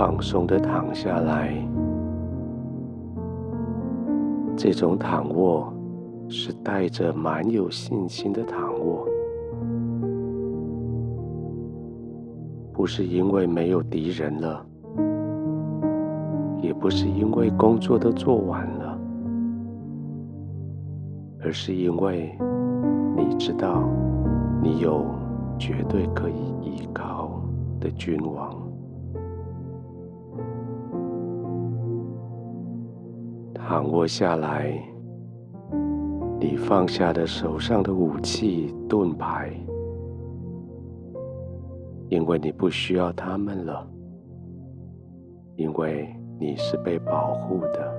放松的躺下来。这种躺卧是带着蛮有信心的躺卧，不是因为没有敌人了，也不是因为工作都做完了，而是因为你知道你有绝对可以依靠的君王。躺卧下来，你放下的手上的武器、盾牌，因为你不需要他们了，因为你是被保护的。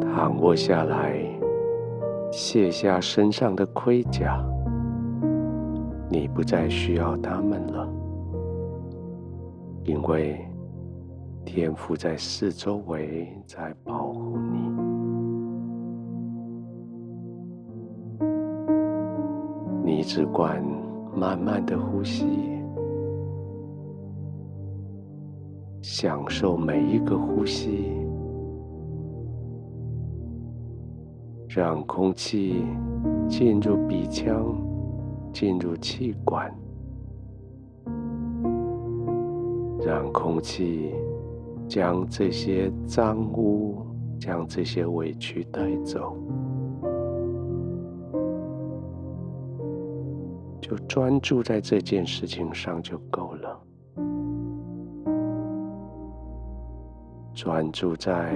躺卧下来，卸下身上的盔甲，你不再需要他们了，因为。天父在四周围，在保护你。你只管慢慢的呼吸，享受每一个呼吸，让空气进入鼻腔，进入气管，让空气。将这些脏污，将这些委屈带走，就专注在这件事情上就够了。专注在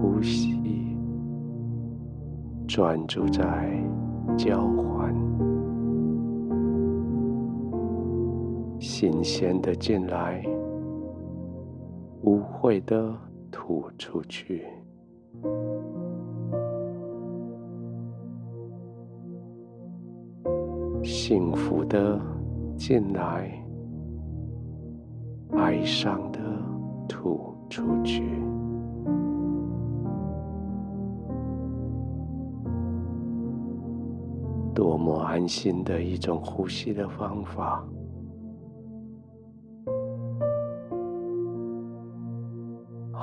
呼吸，专注在交换，新鲜的进来。会的吐出去，幸福的进来，哀伤的吐出去。多么安心的一种呼吸的方法。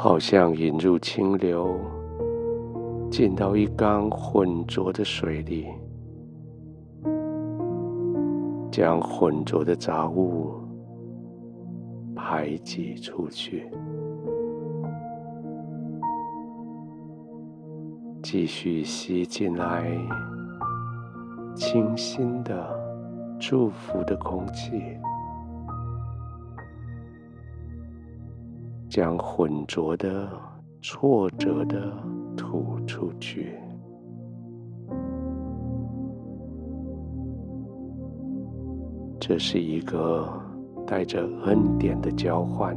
好像引入清流，进到一缸浑浊的水里，将浑浊的杂物排挤出去，继续吸进来清新的、祝福的空气。将浑浊的、挫折的吐出去。这是一个带着恩典的交换。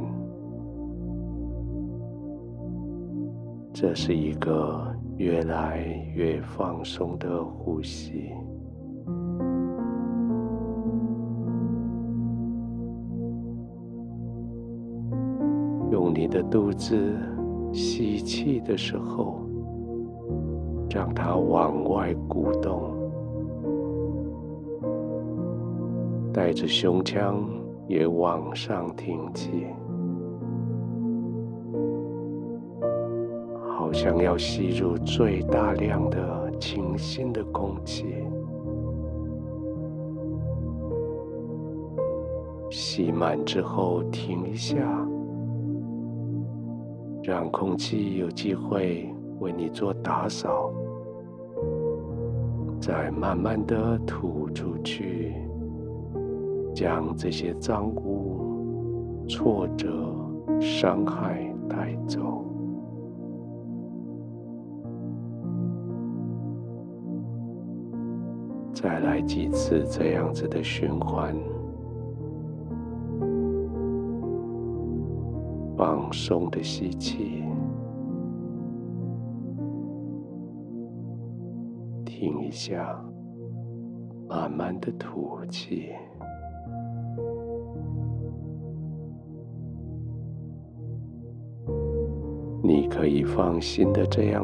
这是一个越来越放松的呼吸。的肚子吸气的时候，让它往外鼓动，带着胸腔也往上挺起，好像要吸入最大量的清新的空气。吸满之后，停一下。让空气有机会为你做打扫，再慢慢的吐出去，将这些脏污、挫折、伤害带走。再来几次这样子的循环。放松的吸气，停一下，慢慢的吐气。你可以放心的这样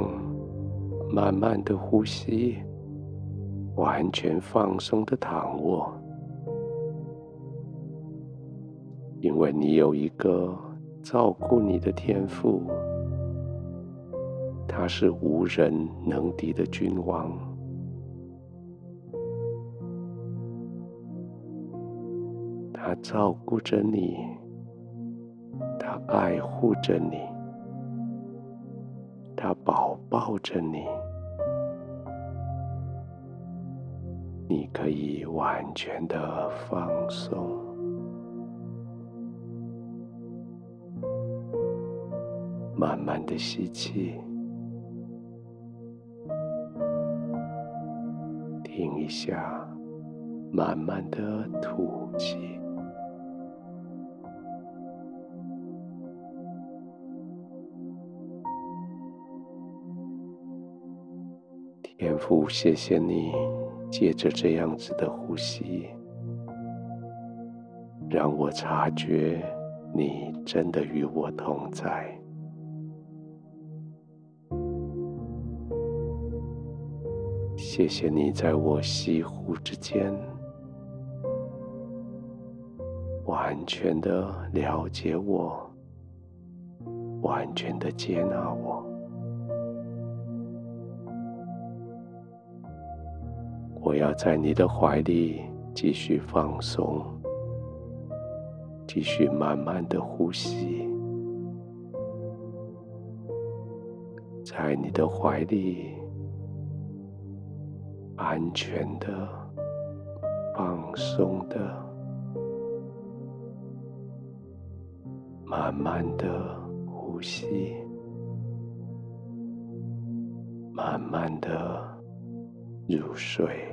慢慢的呼吸，完全放松的躺卧，因为你有一个照顾你的天父，他是无人能敌的君王，他照顾着你，他爱护着你，他保抱着你。你可以完全的放松，慢慢的吸气，停一下，慢慢的吐气。天父，谢谢你。借着这样子的呼吸，让我察觉你真的与我同在。谢谢你在我吸呼之间，完全的了解我，完全的接纳我。我要在你的怀里继续放松，继续慢慢的呼吸，在你的怀里安全的、放松的、慢慢的呼吸，慢慢的入睡。